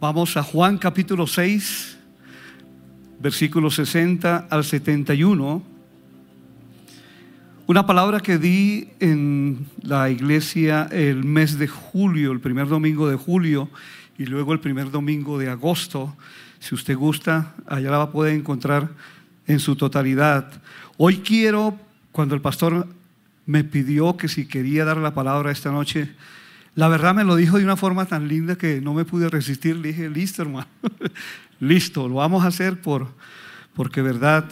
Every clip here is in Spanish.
Vamos a Juan capítulo 6, versículos 60 al 71. Una palabra que di en la iglesia el mes de julio, el primer domingo de julio y luego el primer domingo de agosto. Si usted gusta, allá la va a poder encontrar en su totalidad. Hoy quiero, cuando el pastor me pidió que si quería dar la palabra esta noche, la verdad me lo dijo de una forma tan linda que no me pude resistir. Le dije, listo hermano, listo, lo vamos a hacer por, porque verdad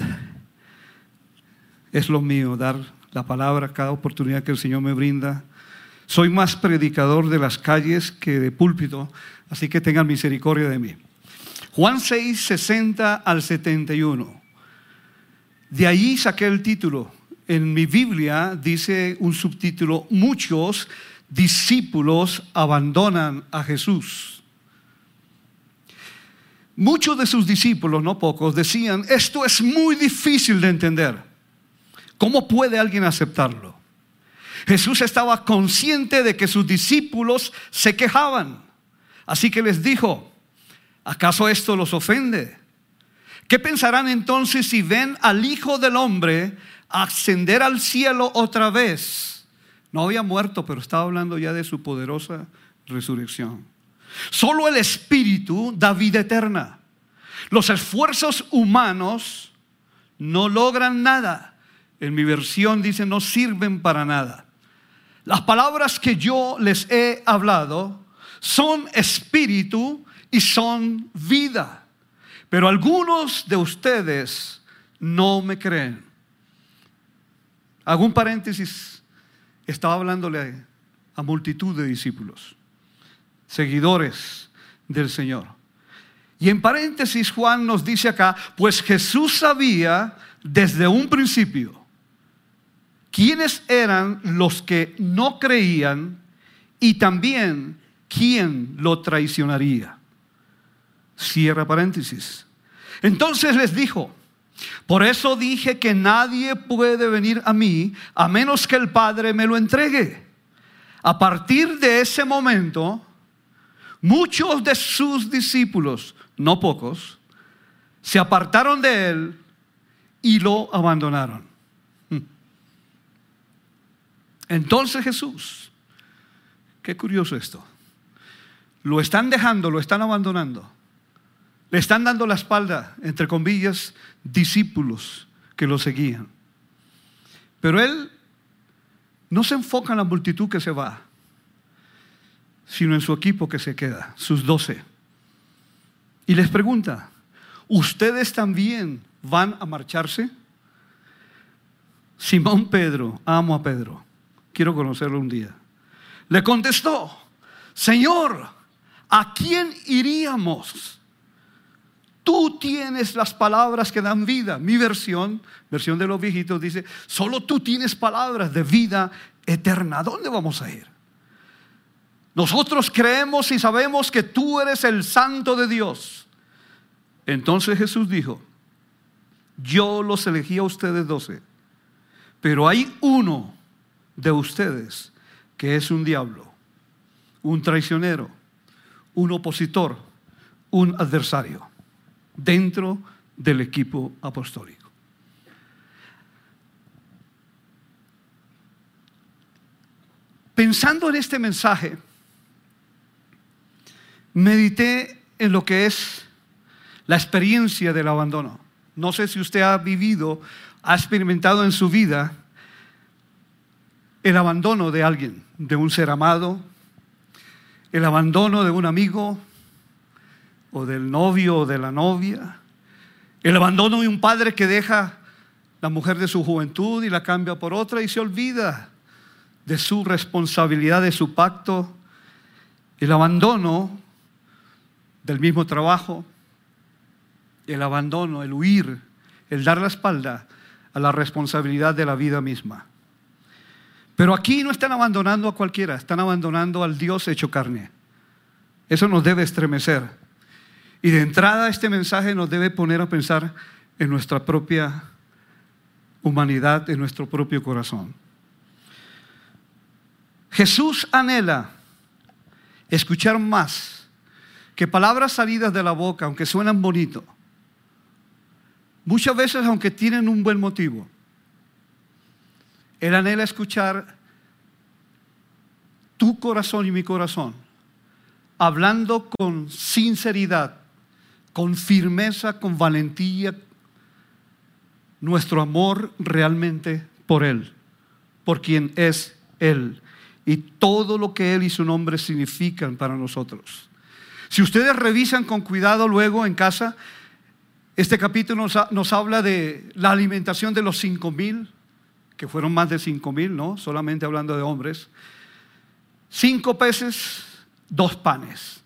es lo mío, dar la palabra cada oportunidad que el Señor me brinda. Soy más predicador de las calles que de púlpito, así que tengan misericordia de mí. Juan 6, 60 al 71. De ahí saqué el título. En mi Biblia dice un subtítulo, muchos discípulos abandonan a Jesús. Muchos de sus discípulos, no pocos, decían, esto es muy difícil de entender. ¿Cómo puede alguien aceptarlo? Jesús estaba consciente de que sus discípulos se quejaban. Así que les dijo, ¿acaso esto los ofende? ¿Qué pensarán entonces si ven al Hijo del Hombre ascender al cielo otra vez? No había muerto, pero estaba hablando ya de su poderosa resurrección. Solo el Espíritu da vida eterna. Los esfuerzos humanos no logran nada. En mi versión dice, no sirven para nada. Las palabras que yo les he hablado son espíritu y son vida. Pero algunos de ustedes no me creen. Hago un paréntesis estaba hablándole a multitud de discípulos, seguidores del Señor. Y en paréntesis Juan nos dice acá, pues Jesús sabía desde un principio quiénes eran los que no creían y también quién lo traicionaría. Cierra paréntesis. Entonces les dijo, por eso dije que nadie puede venir a mí a menos que el Padre me lo entregue. A partir de ese momento, muchos de sus discípulos, no pocos, se apartaron de él y lo abandonaron. Entonces Jesús, qué curioso esto, lo están dejando, lo están abandonando. Le están dando la espalda, entre comillas, discípulos que lo seguían. Pero él no se enfoca en la multitud que se va, sino en su equipo que se queda, sus doce. Y les pregunta, ¿ustedes también van a marcharse? Simón Pedro, amo a Pedro, quiero conocerlo un día. Le contestó, Señor, ¿a quién iríamos? Tú tienes las palabras que dan vida. Mi versión, versión de los viejitos, dice, solo tú tienes palabras de vida eterna. ¿A dónde vamos a ir? Nosotros creemos y sabemos que tú eres el santo de Dios. Entonces Jesús dijo, yo los elegí a ustedes doce, pero hay uno de ustedes que es un diablo, un traicionero, un opositor, un adversario dentro del equipo apostólico. Pensando en este mensaje, medité en lo que es la experiencia del abandono. No sé si usted ha vivido, ha experimentado en su vida el abandono de alguien, de un ser amado, el abandono de un amigo, o del novio o de la novia. El abandono de un padre que deja la mujer de su juventud y la cambia por otra y se olvida de su responsabilidad, de su pacto. El abandono del mismo trabajo, el abandono, el huir, el dar la espalda a la responsabilidad de la vida misma. Pero aquí no están abandonando a cualquiera, están abandonando al Dios hecho carne. Eso nos debe estremecer. Y de entrada este mensaje nos debe poner a pensar en nuestra propia humanidad, en nuestro propio corazón. Jesús anhela escuchar más que palabras salidas de la boca, aunque suenan bonito, muchas veces aunque tienen un buen motivo, él anhela escuchar tu corazón y mi corazón, hablando con sinceridad, con firmeza, con valentía, nuestro amor realmente por Él, por quien es Él y todo lo que Él y su nombre significan para nosotros. Si ustedes revisan con cuidado luego en casa, este capítulo nos, habla de la alimentación de los cinco mil, que fueron más de cinco mil, ¿no? Solamente hablando de hombres. Cinco peces, dos panes.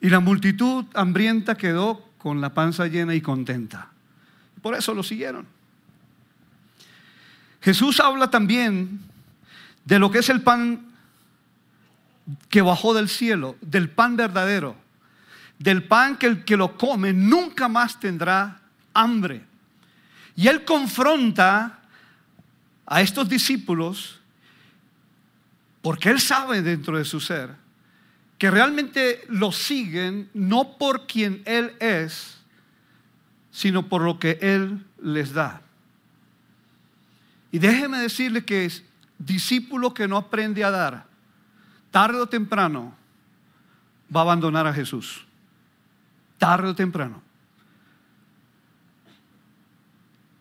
Y la multitud hambrienta quedó con la panza llena y contenta. Por eso lo siguieron. Jesús habla también de lo que es el pan que bajó del cielo, del pan verdadero, del pan que el que lo come nunca más tendrá hambre. Y él confronta a estos discípulos porque él sabe dentro de su ser que realmente lo siguen no por quien él es, sino por lo que él les da. Y déjeme decirle que es discípulo que no aprende a dar, tarde o temprano va a abandonar a Jesús. Tarde o temprano.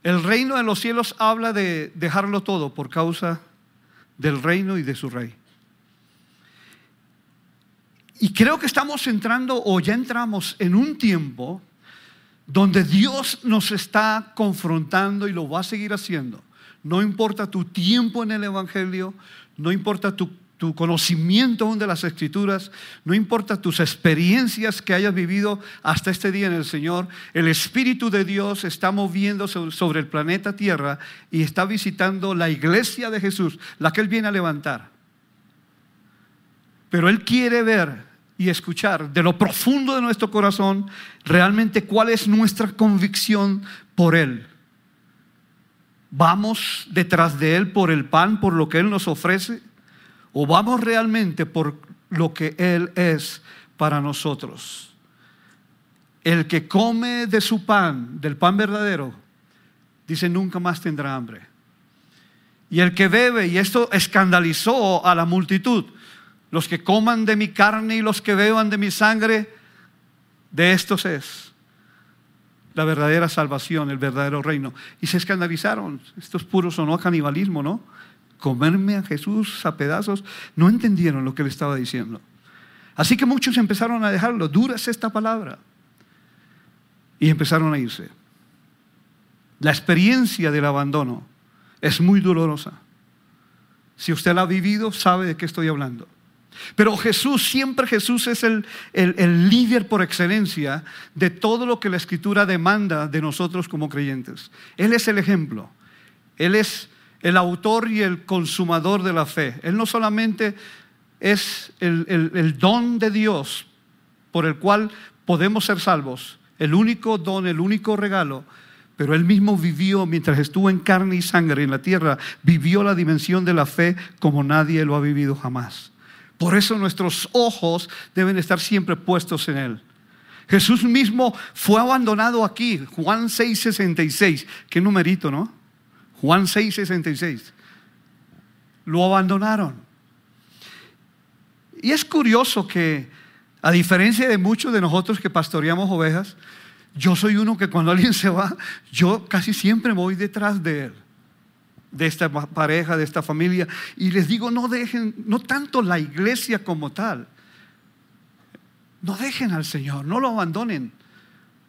El reino de los cielos habla de dejarlo todo por causa del reino y de su rey. Y creo que estamos entrando o ya entramos en un tiempo donde Dios nos está confrontando y lo va a seguir haciendo no importa tu tiempo en el Evangelio, no importa tu, conocimiento aún de las Escrituras, no importa tus experiencias que hayas vivido hasta este día en el Señor, el Espíritu de Dios está moviendo sobre el planeta Tierra y está visitando la iglesia de Jesús, la que Él viene a levantar. Pero Él quiere ver y escuchar de lo profundo de nuestro corazón realmente cuál es nuestra convicción por Él. ¿Vamos detrás de Él por el pan, por lo que Él nos ofrece? ¿O vamos realmente por lo que Él es para nosotros? El que come de su pan, del pan verdadero, dice nunca más tendrá hambre. Y el que bebe, y esto escandalizó a la multitud, los que coman de mi carne y los que beban de mi sangre, de estos es la verdadera salvación, el verdadero reino. Y se escandalizaron. Esto es puro sonó canibalismo, ¿no? Comerme a Jesús a pedazos. No entendieron lo que le estaba diciendo. Así que muchos empezaron a dejarlo. Dura es esta palabra. Y empezaron a irse. La experiencia del abandono es muy dolorosa. Si usted la ha vivido, sabe de qué estoy hablando. Pero Jesús, siempre Jesús es el, líder por excelencia de todo lo que la escritura demanda de nosotros como creyentes. Él es el ejemplo. Él es el autor y el consumador de la fe. Él no solamente es el, el don de Dios por el cual podemos ser salvos, el único don, el único regalo, pero él mismo vivió, mientras estuvo en carne y sangre en la tierra, vivió la dimensión de la fe como nadie lo ha vivido jamás. Por eso nuestros ojos deben estar siempre puestos en Él. Jesús mismo fue abandonado aquí, Juan 6:66. Qué numerito, ¿no? Juan 6:66. Lo abandonaron. Y es curioso que, a diferencia de muchos de nosotros que pastoreamos ovejas, yo soy uno que cuando alguien se va, yo casi siempre voy detrás de él de esta pareja, de esta familia. Y les digo, no dejen, no tanto la iglesia como tal, no dejen al Señor, no lo abandonen,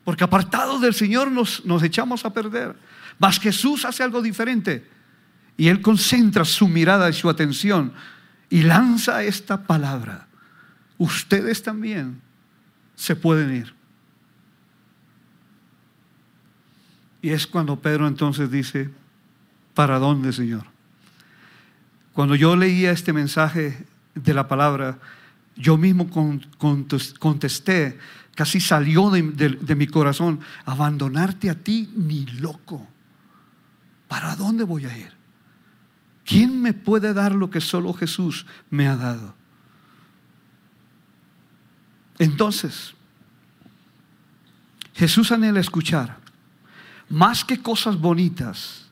porque apartados del Señor nos, nos echamos a perder. Mas Jesús hace algo diferente y Él concentra su mirada y su atención y lanza esta palabra. Ustedes también se pueden ir. Y es cuando Pedro entonces dice, ¿Para dónde, Señor? Cuando yo leía este mensaje de la palabra, yo mismo contesté, casi salió de, mi corazón, abandonarte a ti, ni loco. ¿Para dónde voy a ir? ¿Quién me puede dar lo que solo Jesús me ha dado? Entonces, Jesús anhela escuchar, más que cosas bonitas,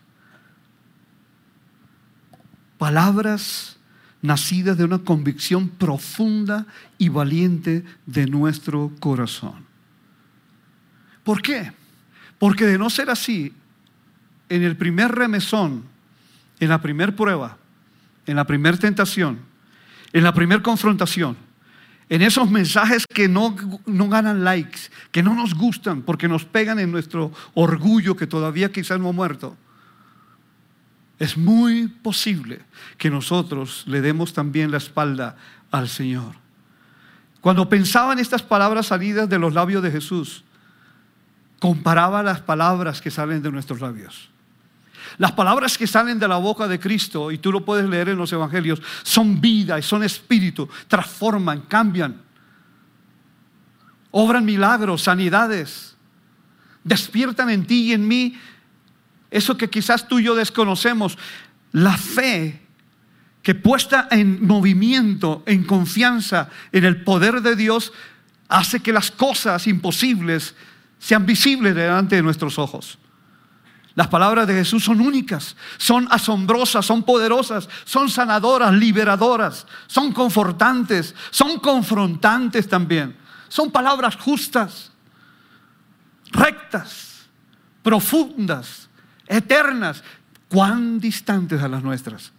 palabras nacidas de una convicción profunda y valiente de nuestro corazón. ¿Por qué? Porque de no ser así, en el primer remesón, en la primera prueba, en la primera tentación, en la primera confrontación, en esos mensajes que no, no, ganan likes, que no nos gustan porque nos pegan en nuestro orgullo que todavía quizás no ha muerto, es muy posible que nosotros le demos también la espalda al Señor. Cuando pensaba en estas palabras salidas de los labios de Jesús, comparaba las palabras que salen de nuestros labios. Las palabras que salen de la boca de Cristo, y tú lo puedes leer en los evangelios, son vida y son espíritu, transforman, cambian, obran milagros, sanidades, despiertan en ti y en mí eso que quizás tú y yo desconocemos, la fe que puesta en movimiento, en confianza en el poder de Dios, hace que las cosas imposibles sean visibles delante de nuestros ojos. Las palabras de Jesús son únicas, son asombrosas, son poderosas, son sanadoras, liberadoras, son confortantes, son confrontantes también. Son palabras justas, rectas, profundas, eternas, cuán distantes a las nuestras.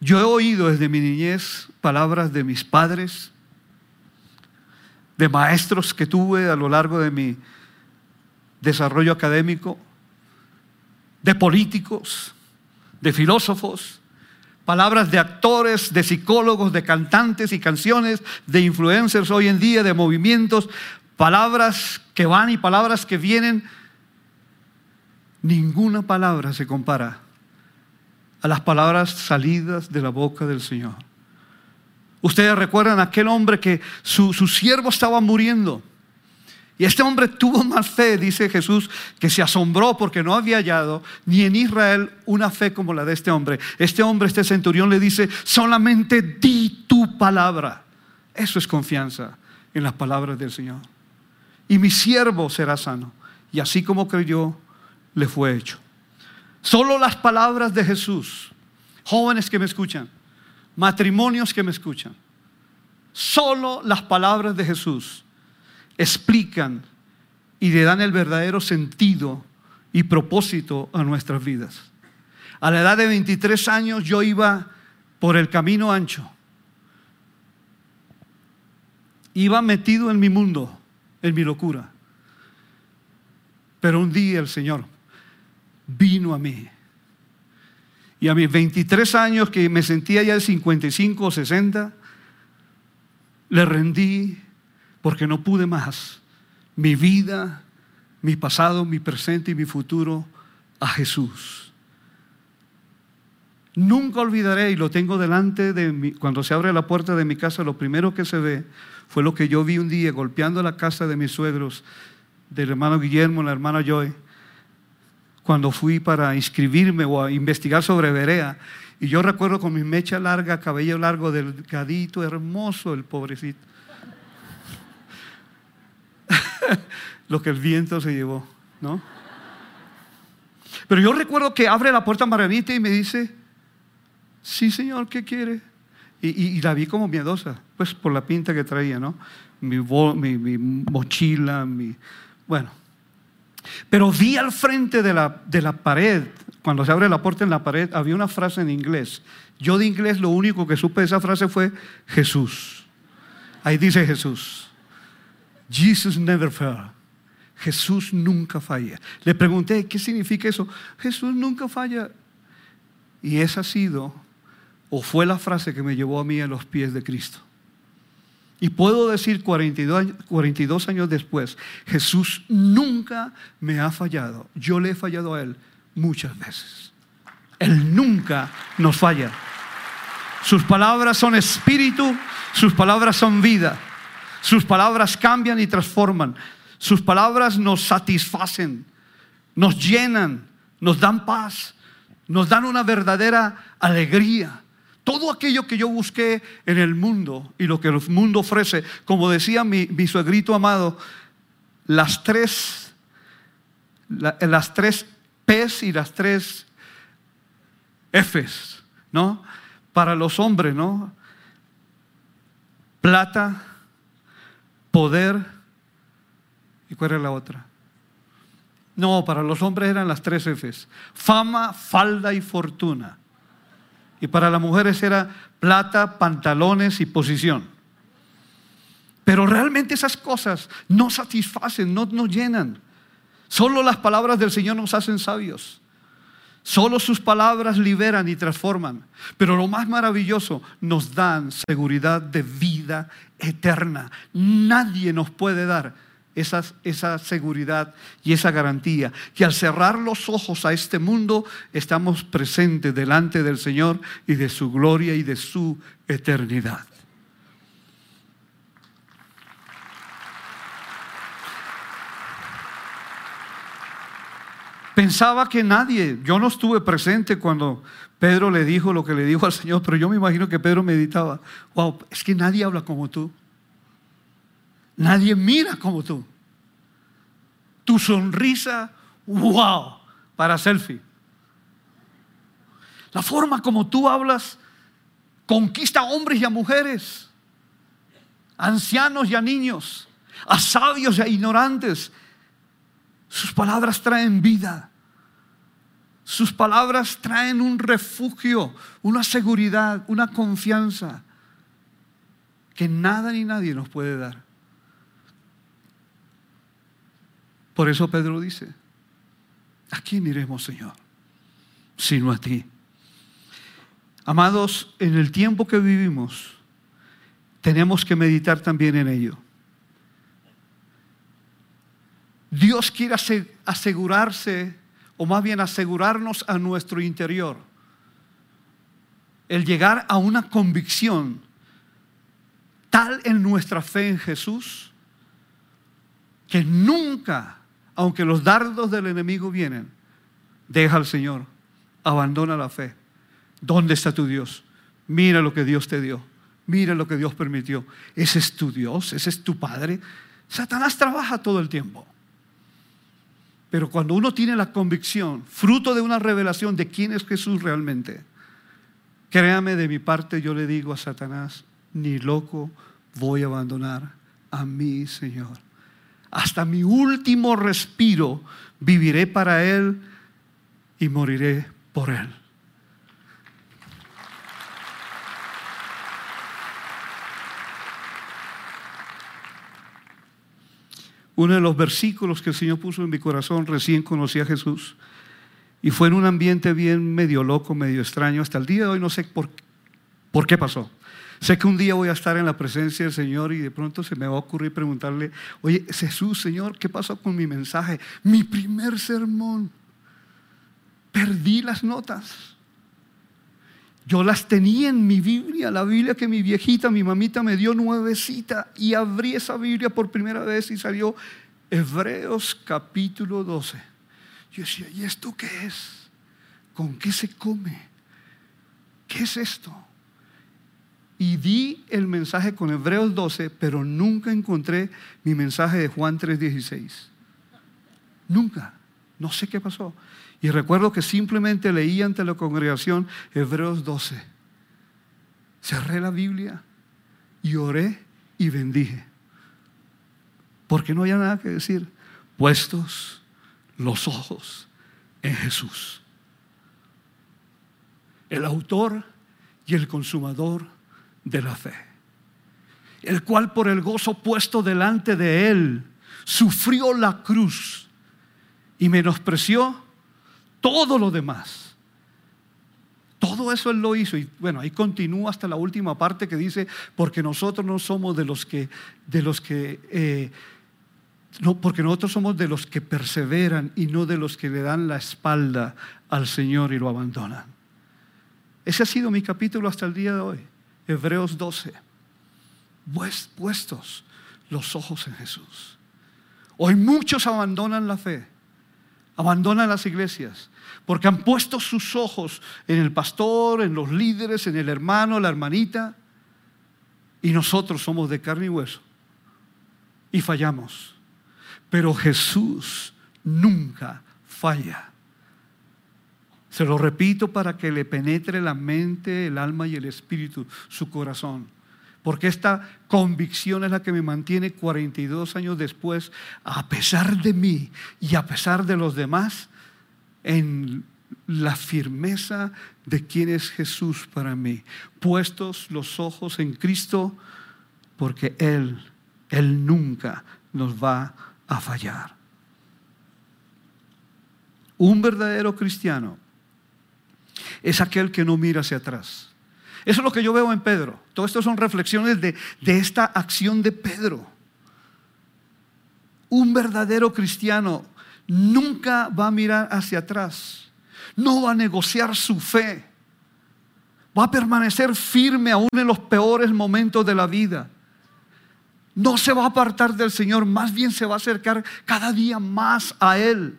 Yo he oído desde mi niñez palabras de mis padres, de maestros que tuve a lo largo de mi desarrollo académico, de políticos, de filósofos, palabras de actores, de psicólogos, de cantantes y canciones, de influencers hoy en día, de movimientos, palabras que van y palabras que vienen. Ninguna palabra se compara a las palabras salidas de la boca del Señor. Ustedes recuerdan aquel hombre que su, su siervo estaba muriendo y este hombre tuvo más fe, dice Jesús, que se asombró porque no había hallado ni en Israel una fe como la de este hombre. Este hombre, este centurión le dice, solamente di tu palabra. Eso es confianza en las palabras del Señor. Y mi siervo será sano. Y así como creyó, le fue hecho. Solo las palabras de Jesús, jóvenes que me escuchan, matrimonios que me escuchan, solo las palabras de Jesús explican y le dan el verdadero sentido y propósito a nuestras vidas. A la edad de 23 años yo iba por el camino ancho. Iba metido en mi mundo, en mi locura. Pero un día el Señor vino a mí. Y a mis 23 años, que me sentía ya de 55 o 60, le rendí porque no pude más mi vida, mi pasado, mi presente y mi futuro a Jesús. Nunca olvidaré, y lo tengo delante de mí, cuando se abre la puerta de mi casa, lo primero que se ve fue lo que yo vi un día golpeando la casa de mis suegros, del hermano Guillermo, la hermana Joy, cuando fui para inscribirme o a investigar sobre Berea. Y yo recuerdo con mi mecha larga, cabello largo, delgadito, hermoso, el pobrecito. lo que el viento se llevó, ¿no? Pero yo recuerdo que abre la puerta Marianita y me dice, sí señor, ¿qué quiere? Y, la vi como miedosa, pues por la pinta que traía, ¿no? Mi, mi, mochila, mi... Bueno. Pero vi al frente de la, de la pared, cuando se abre la puerta en la pared, había una frase en inglés. Yo de inglés lo único que supe de esa frase fue Jesús. Ahí dice Jesús. Jesus never fail. Jesús nunca falla. Le pregunté, ¿qué significa eso? Jesús nunca falla. Y esa ha sido, o fue la frase que me llevó a mí a los pies de Cristo. Y puedo decir 42, 42 años después, Jesús nunca me ha fallado. Yo le he fallado a Él muchas veces. Él nunca nos falla. Sus palabras son espíritu, sus palabras son vida. Sus palabras cambian y transforman. Sus palabras nos satisfacen, nos llenan, nos dan paz, nos dan una verdadera alegría. Todo aquello que yo busqué en el mundo y lo que el mundo ofrece, como decía mi, mi suegrito amado, las tres, las tres P's y las tres F's, ¿no? Para los hombres, ¿no? Plata, poder, ¿y cuál era la otra? No, para los hombres eran las tres F's. Fama, falda y fortuna. Y para las mujeres era plata, pantalones y posición. Pero realmente esas cosas no satisfacen, no nos llenan. Solo las palabras del Señor nos hacen sabios. Solo sus palabras liberan y transforman. Pero lo más maravilloso, nos dan seguridad de vida eterna. Nadie nos puede dar esa, esa, seguridad y esa garantía, que al cerrar los ojos a este mundo estamos presentes delante del Señor y de su gloria y de su eternidad. Pensaba que nadie, yo no estuve presente cuando Pedro le dijo lo que le dijo al Señor, pero yo me imagino que Pedro meditaba, wow, es que nadie habla como tú. Nadie mira como tú. Tu sonrisa, wow, para selfie. La forma como tú hablas conquista a hombres y a mujeres, ancianos y a niños, a sabios y a ignorantes. Sus palabras traen vida. Sus palabras traen un refugio, una seguridad, una confianza que nada ni nadie nos puede dar. Por eso Pedro dice, ¿a quién iremos, Señor? Sino a ti. Amados, en el tiempo que vivimos, tenemos que meditar también en ello. Dios quiere asegurarse, o más bien asegurarnos a nuestro interior, el llegar a una convicción tal en nuestra fe en Jesús, que nunca aunque los dardos del enemigo vienen, deja al Señor, abandona la fe. ¿Dónde está tu Dios? Mira lo que Dios te dio, mira lo que Dios permitió. Ese es tu Dios, ese es tu Padre. Satanás trabaja todo el tiempo. Pero cuando uno tiene la convicción, fruto de una revelación de quién es Jesús realmente, créame de mi parte, yo le digo a Satanás, ni loco voy a abandonar a mi Señor hasta mi último respiro viviré para Él y moriré por Él. Uno de los versículos que el Señor puso en mi corazón, recién conocí a Jesús, y fue en un ambiente bien medio loco, medio extraño. Hasta el día de hoy no sé por, por qué pasó. Sé que un día voy a estar en la presencia del Señor y de pronto se me va a ocurrir preguntarle, oye, Jesús, Señor, ¿qué pasó con mi mensaje? Mi primer sermón. Perdí las notas. Yo las tenía en mi Biblia, la Biblia que mi viejita, mi mamita me dio nuevecita y abrí esa Biblia por primera vez y salió Hebreos capítulo 12. Yo decía, ¿y esto qué es? ¿Con qué se come? ¿Qué es esto? Y di el mensaje con Hebreos 12, pero nunca encontré mi mensaje de Juan 3:16. Nunca. No sé qué pasó. Y recuerdo que simplemente leí ante la congregación Hebreos 12. Cerré la Biblia y oré y bendije. Porque no había nada que decir. Puestos los ojos en Jesús. El autor y el consumador de la fe, el cual por el gozo puesto delante de él sufrió la cruz y menospreció todo lo demás. Todo eso él lo hizo y bueno, ahí continúa hasta la última parte que dice, porque nosotros no somos de los que, de los que, eh, no, porque nosotros somos de los que perseveran y no de los que le dan la espalda al Señor y lo abandonan. Ese ha sido mi capítulo hasta el día de hoy. Hebreos 12, puestos los ojos en Jesús. Hoy muchos abandonan la fe, abandonan las iglesias porque han puesto sus ojos en el pastor, en los líderes, en el hermano, la hermanita, y nosotros somos de carne y hueso y fallamos. Pero Jesús nunca falla. Se lo repito para que le penetre la mente, el alma y el espíritu, su corazón. Porque esta convicción es la que me mantiene 42 años después, a pesar de mí y a pesar de los demás, en la firmeza de quién es Jesús para mí. Puestos los ojos en Cristo, porque Él, Él nunca nos va a fallar. Un verdadero cristiano es aquel que no mira hacia atrás. Eso es lo que yo veo en Pedro. Todo esto son reflexiones de, de esta acción de Pedro. Un verdadero cristiano nunca va a mirar hacia atrás. No va a negociar su fe. Va a permanecer firme aún en los peores momentos de la vida. No se va a apartar del Señor, más bien se va a acercar cada día más a Él.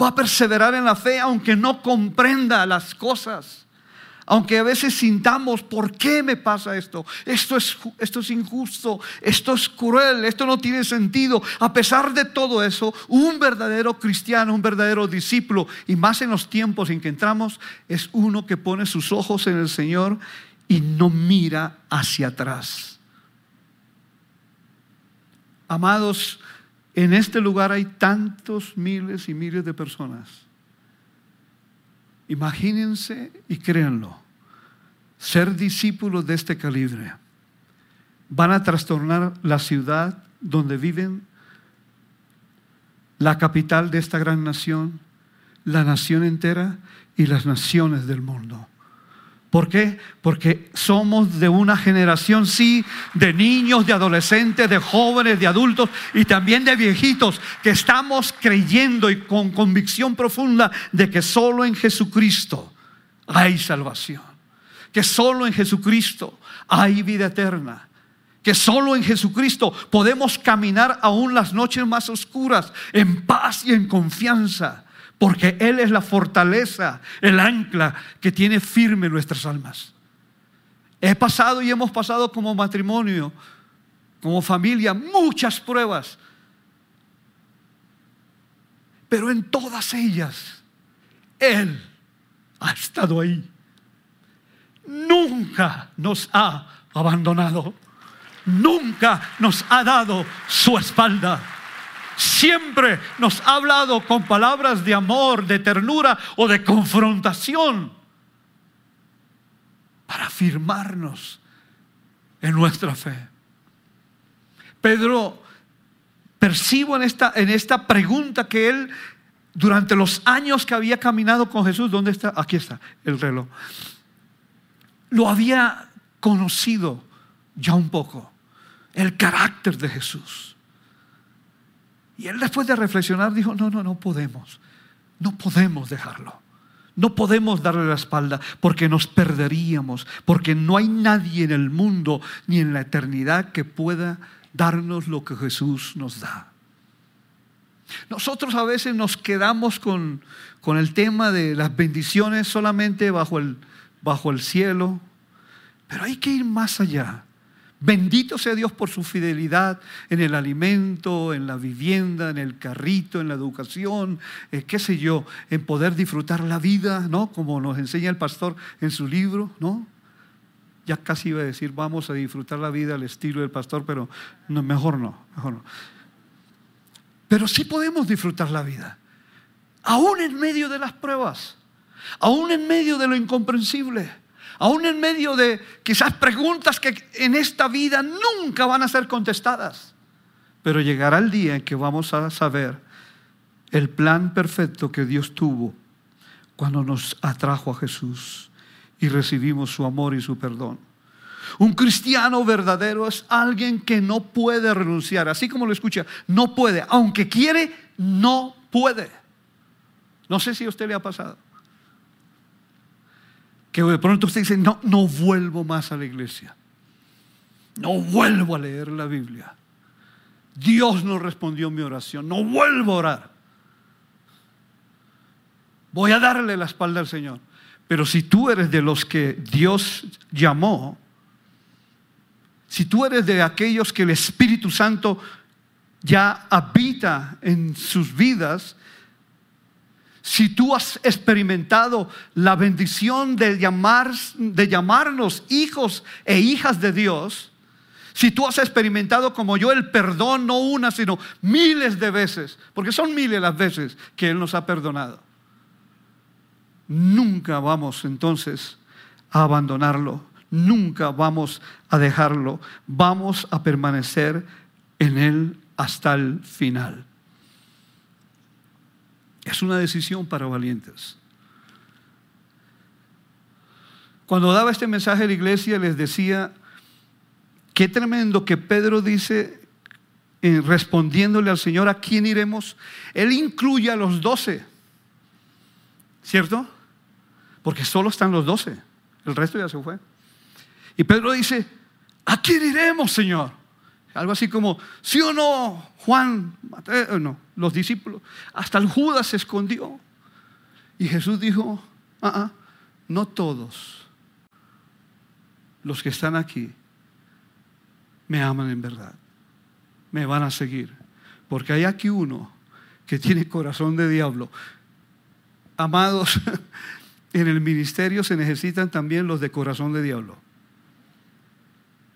Va a perseverar en la fe aunque no comprenda las cosas. Aunque a veces sintamos, ¿por qué me pasa esto? Esto es, esto es injusto, esto es cruel, esto no tiene sentido. A pesar de todo eso, un verdadero cristiano, un verdadero discípulo, y más en los tiempos en que entramos, es uno que pone sus ojos en el Señor y no mira hacia atrás. Amados, en este lugar hay tantos miles y miles de personas. Imagínense y créanlo, ser discípulos de este calibre. Van a trastornar la ciudad donde viven, la capital de esta gran nación, la nación entera y las naciones del mundo. ¿Por qué? Porque somos de una generación, sí, de niños, de adolescentes, de jóvenes, de adultos y también de viejitos, que estamos creyendo y con convicción profunda de que solo en Jesucristo hay salvación, que solo en Jesucristo hay vida eterna, que solo en Jesucristo podemos caminar aún las noches más oscuras en paz y en confianza porque Él es la fortaleza, el ancla que tiene firme nuestras almas. He pasado y hemos pasado como matrimonio, como familia, muchas pruebas. Pero en todas ellas, Él ha estado ahí. Nunca nos ha abandonado. Nunca nos ha dado su espalda siempre nos ha hablado con palabras de amor, de ternura o de confrontación para afirmarnos en nuestra fe. Pedro, percibo en esta, en esta pregunta que él, durante los años que había caminado con Jesús, ¿dónde está? Aquí está el reloj. Lo había conocido ya un poco, el carácter de Jesús. Y él después de reflexionar dijo, no, no, no podemos, no podemos dejarlo. No podemos darle la espalda porque nos perderíamos, porque no hay nadie en el mundo ni en la eternidad que pueda darnos lo que Jesús nos da. Nosotros a veces nos quedamos con, con el tema de las bendiciones solamente bajo el, bajo el cielo, pero hay que ir más allá. Bendito sea Dios por su fidelidad en el alimento, en la vivienda, en el carrito, en la educación, eh, qué sé yo, en poder disfrutar la vida, ¿no? Como nos enseña el pastor en su libro, ¿no? Ya casi iba a decir, vamos a disfrutar la vida al estilo del pastor, pero no, mejor no, mejor no. Pero sí podemos disfrutar la vida, aún en medio de las pruebas, aún en medio de lo incomprensible aún en medio de quizás preguntas que en esta vida nunca van a ser contestadas. Pero llegará el día en que vamos a saber el plan perfecto que Dios tuvo cuando nos atrajo a Jesús y recibimos su amor y su perdón. Un cristiano verdadero es alguien que no puede renunciar, así como lo escucha, no puede, aunque quiere, no puede. No sé si a usted le ha pasado que de pronto usted dice, no, no vuelvo más a la iglesia. No vuelvo a leer la Biblia. Dios no respondió mi oración. No vuelvo a orar. Voy a darle la espalda al Señor. Pero si tú eres de los que Dios llamó, si tú eres de aquellos que el Espíritu Santo ya habita en sus vidas, si tú has experimentado la bendición de, llamar, de llamarnos hijos e hijas de Dios, si tú has experimentado como yo el perdón, no una, sino miles de veces, porque son miles las veces que Él nos ha perdonado, nunca vamos entonces a abandonarlo, nunca vamos a dejarlo, vamos a permanecer en Él hasta el final. Es una decisión para valientes. Cuando daba este mensaje a la iglesia les decía, qué tremendo que Pedro dice, eh, respondiéndole al Señor, ¿a quién iremos? Él incluye a los doce, ¿cierto? Porque solo están los doce, el resto ya se fue. Y Pedro dice, ¿a quién iremos, Señor? Algo así como, sí o no, Juan, Mateo, no, los discípulos, hasta el Judas se escondió. Y Jesús dijo, ah, ah, no todos los que están aquí me aman en verdad, me van a seguir, porque hay aquí uno que tiene corazón de diablo. Amados, en el ministerio se necesitan también los de corazón de diablo,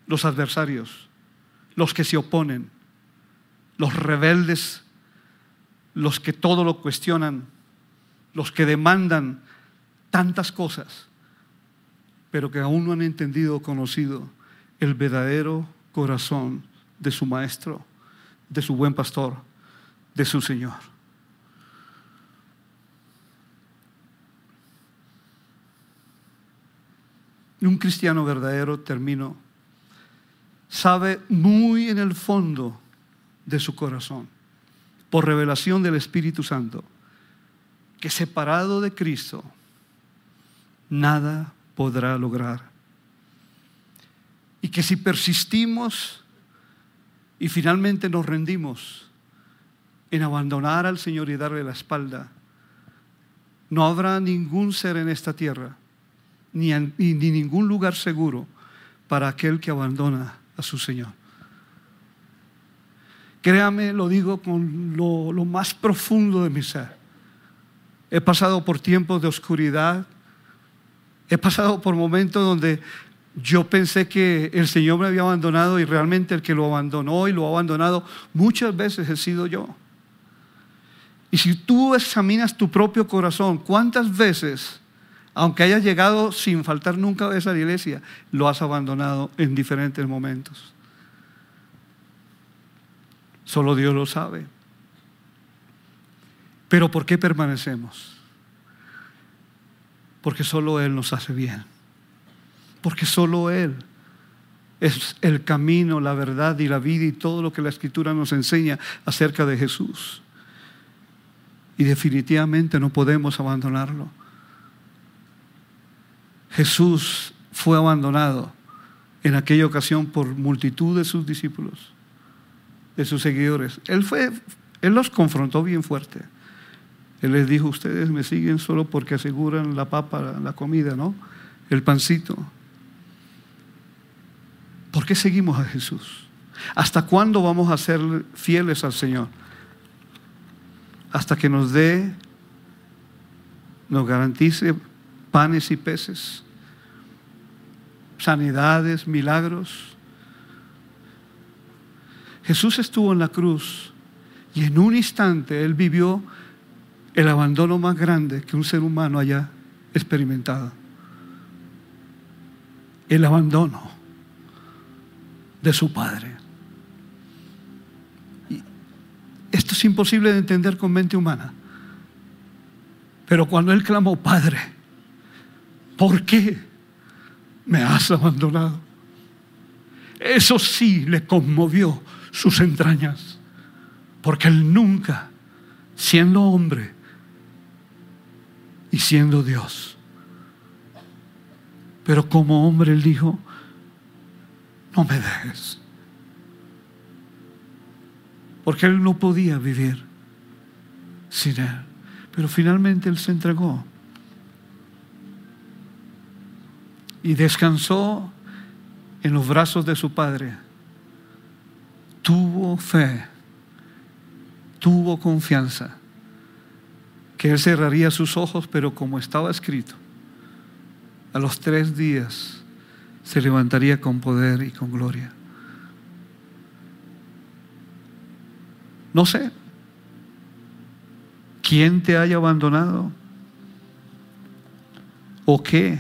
los adversarios los que se oponen, los rebeldes, los que todo lo cuestionan, los que demandan tantas cosas, pero que aún no han entendido o conocido el verdadero corazón de su maestro, de su buen pastor, de su Señor. Un cristiano verdadero, termino, sabe muy en el fondo de su corazón, por revelación del Espíritu Santo, que separado de Cristo, nada podrá lograr. Y que si persistimos y finalmente nos rendimos en abandonar al Señor y darle la espalda, no habrá ningún ser en esta tierra, ni, ni ningún lugar seguro para aquel que abandona a su Señor. Créame, lo digo con lo, más profundo de mi ser. He pasado por tiempos de oscuridad. He pasado por momentos donde yo pensé que el Señor me había abandonado y realmente el que lo abandonó y lo ha abandonado muchas veces he sido yo. Y si tú examinas tu propio corazón, ¿cuántas veces aunque hayas llegado sin faltar nunca a esa iglesia, lo has abandonado en diferentes momentos. Solo Dios lo sabe. Pero ¿por qué permanecemos? Porque solo Él nos hace bien. Porque solo Él es el camino, la verdad y la vida y todo lo que la Escritura nos enseña acerca de Jesús. Y definitivamente no podemos abandonarlo. Jesús fue abandonado en aquella ocasión por multitud de sus discípulos, de sus seguidores. Él, fue, él los confrontó bien fuerte. Él les dijo, ustedes me siguen solo porque aseguran la papa, la comida, ¿no? El pancito. ¿Por qué seguimos a Jesús? ¿Hasta cuándo vamos a ser fieles al Señor? Hasta que nos dé, nos garantice panes y peces sanidades, milagros. Jesús estuvo en la cruz y en un instante Él vivió el abandono más grande que un ser humano haya experimentado. El abandono de su Padre. esto es imposible de entender con mente humana. Pero cuando Él clamó, Padre, ¿por qué? me has abandonado. Eso sí le conmovió sus entrañas, porque él nunca, siendo hombre y siendo Dios, pero como hombre él dijo, no me dejes, porque él no podía vivir sin él. Pero finalmente Él se entregó. Y descansó en los brazos de su Padre. Tuvo fe, tuvo confianza, que Él cerraría sus ojos, pero como estaba escrito, a los tres días se levantaría con poder y con gloria. No sé quién te haya abandonado o qué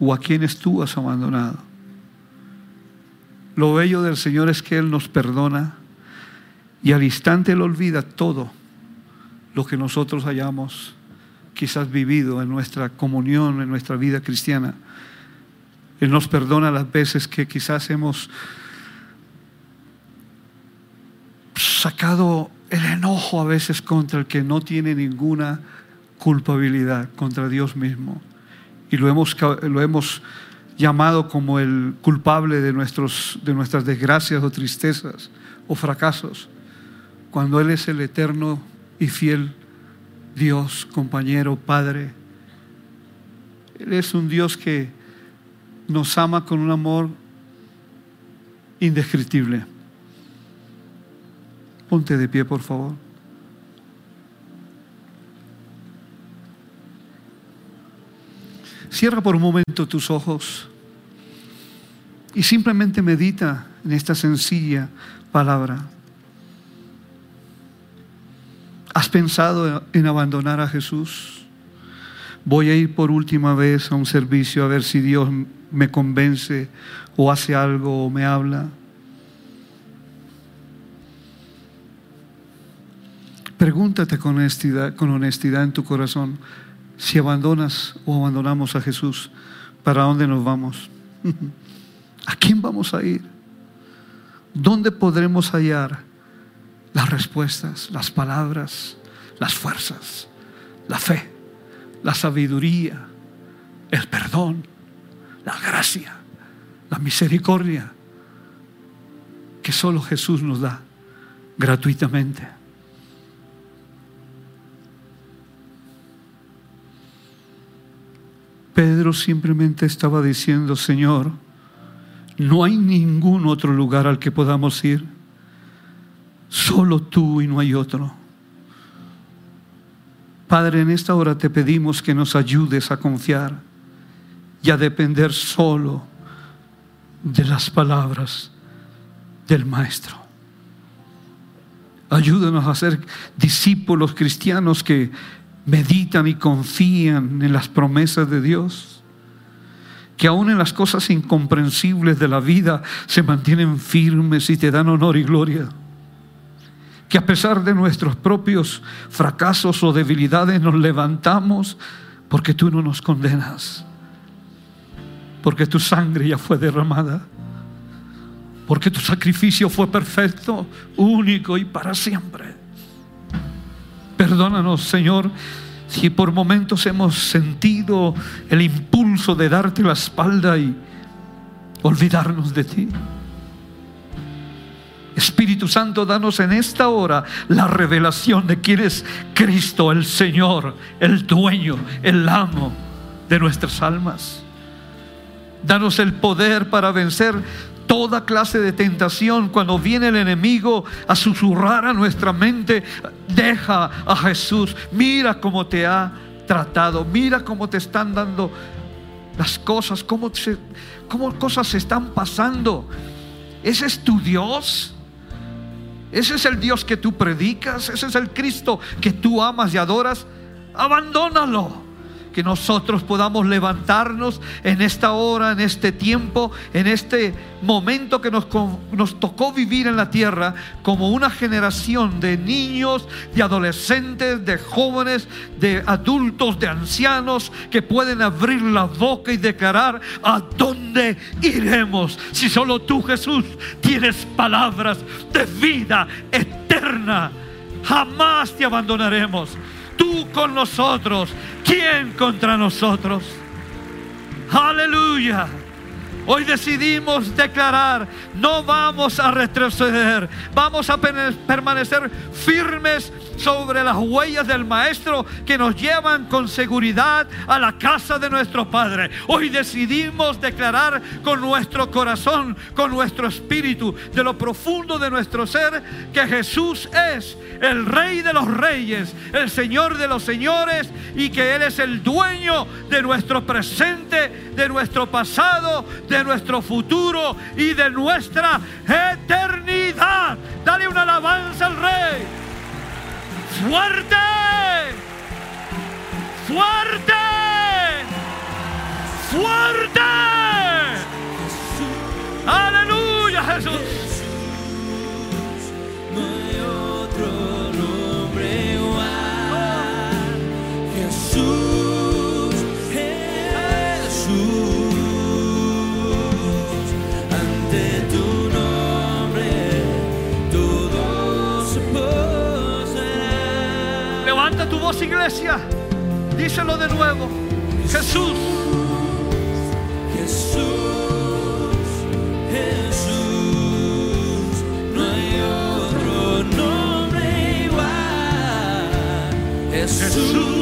o a quienes tú has abandonado. Lo bello del Señor es que Él nos perdona y al instante Él olvida todo lo que nosotros hayamos quizás vivido en nuestra comunión, en nuestra vida cristiana. Él nos perdona las veces que quizás hemos sacado el enojo a veces contra el que no tiene ninguna culpabilidad, contra Dios mismo. Y lo hemos, lo hemos llamado como el culpable de, nuestros, de nuestras desgracias o tristezas o fracasos, cuando Él es el eterno y fiel Dios, compañero, Padre. Él es un Dios que nos ama con un amor indescriptible. Ponte de pie, por favor. Cierra por un momento tus ojos y simplemente medita en esta sencilla palabra. ¿Has pensado en abandonar a Jesús? Voy a ir por última vez a un servicio a ver si Dios me convence o hace algo o me habla. Pregúntate con honestidad, con honestidad en tu corazón si abandonas o abandonamos a Jesús, ¿para dónde nos vamos? ¿A quién vamos a ir? ¿Dónde podremos hallar las respuestas, las palabras, las fuerzas, la fe, la sabiduría, el perdón, la gracia, la misericordia que solo Jesús nos da gratuitamente. Pedro simplemente estaba diciendo, Señor, no hay ningún otro lugar al que podamos ir, solo tú y no hay otro. Padre, en esta hora te pedimos que nos ayudes a confiar y a depender solo de las palabras del Maestro. Ayúdanos a ser discípulos cristianos que meditan y confían en las promesas de Dios, que aún en las cosas incomprensibles de la vida se mantienen firmes y te dan honor y gloria, que a pesar de nuestros propios fracasos o debilidades nos levantamos porque tú no nos condenas porque tu sangre ya fue derramada, porque tu sacrificio fue perfecto, único y para siempre. Perdónanos, Señor, si por momentos hemos sentido el impulso de darte la espalda y olvidarnos de ti. Espíritu Santo, danos en esta hora la revelación de quién es Cristo, el Señor, el dueño, el amo de nuestras almas. Danos el poder para vencer toda clase de tentación cuando viene el enemigo a susurrar a nuestra mente. Deja a Jesús. Mira cómo te ha tratado. Mira cómo te están dando las cosas. Cómo, cómo cosas se están pasando. Ese es tu Dios. Ese es el Dios que tú predicas. Ese es el Cristo que tú amas y adoras. Abandónalo que nosotros podamos levantarnos en esta hora, en este tiempo, en este momento que nos, nos, tocó vivir en la tierra como una generación de niños, de adolescentes, de jóvenes, de adultos, de ancianos que pueden abrir la boca y declarar a dónde iremos si solo tú Jesús tienes palabras de vida eterna. Jamás te abandonaremos tú con nosotros, ¿quién contra nosotros? Aleluya. Hoy decidimos declarar, no vamos a retroceder, vamos a permanecer firmes sobre las huellas del Maestro que nos llevan con seguridad a la casa de nuestro Padre. Hoy decidimos declarar con nuestro corazón, con nuestro espíritu, de lo profundo de nuestro ser, que Jesús es el Rey de los Reyes, el Señor de los Señores y que Él es el dueño de nuestro presente, de nuestro pasado, de nuestro futuro y de nuestra eternidad. Dale una alabanza al Rey. Fuerte. Fuerte. Fuerte. Aleluya Jesús. Iglesia. Díselo de nuevo. Jesús. Jesús. Jesús. No hay otro nombre igual. Jesús.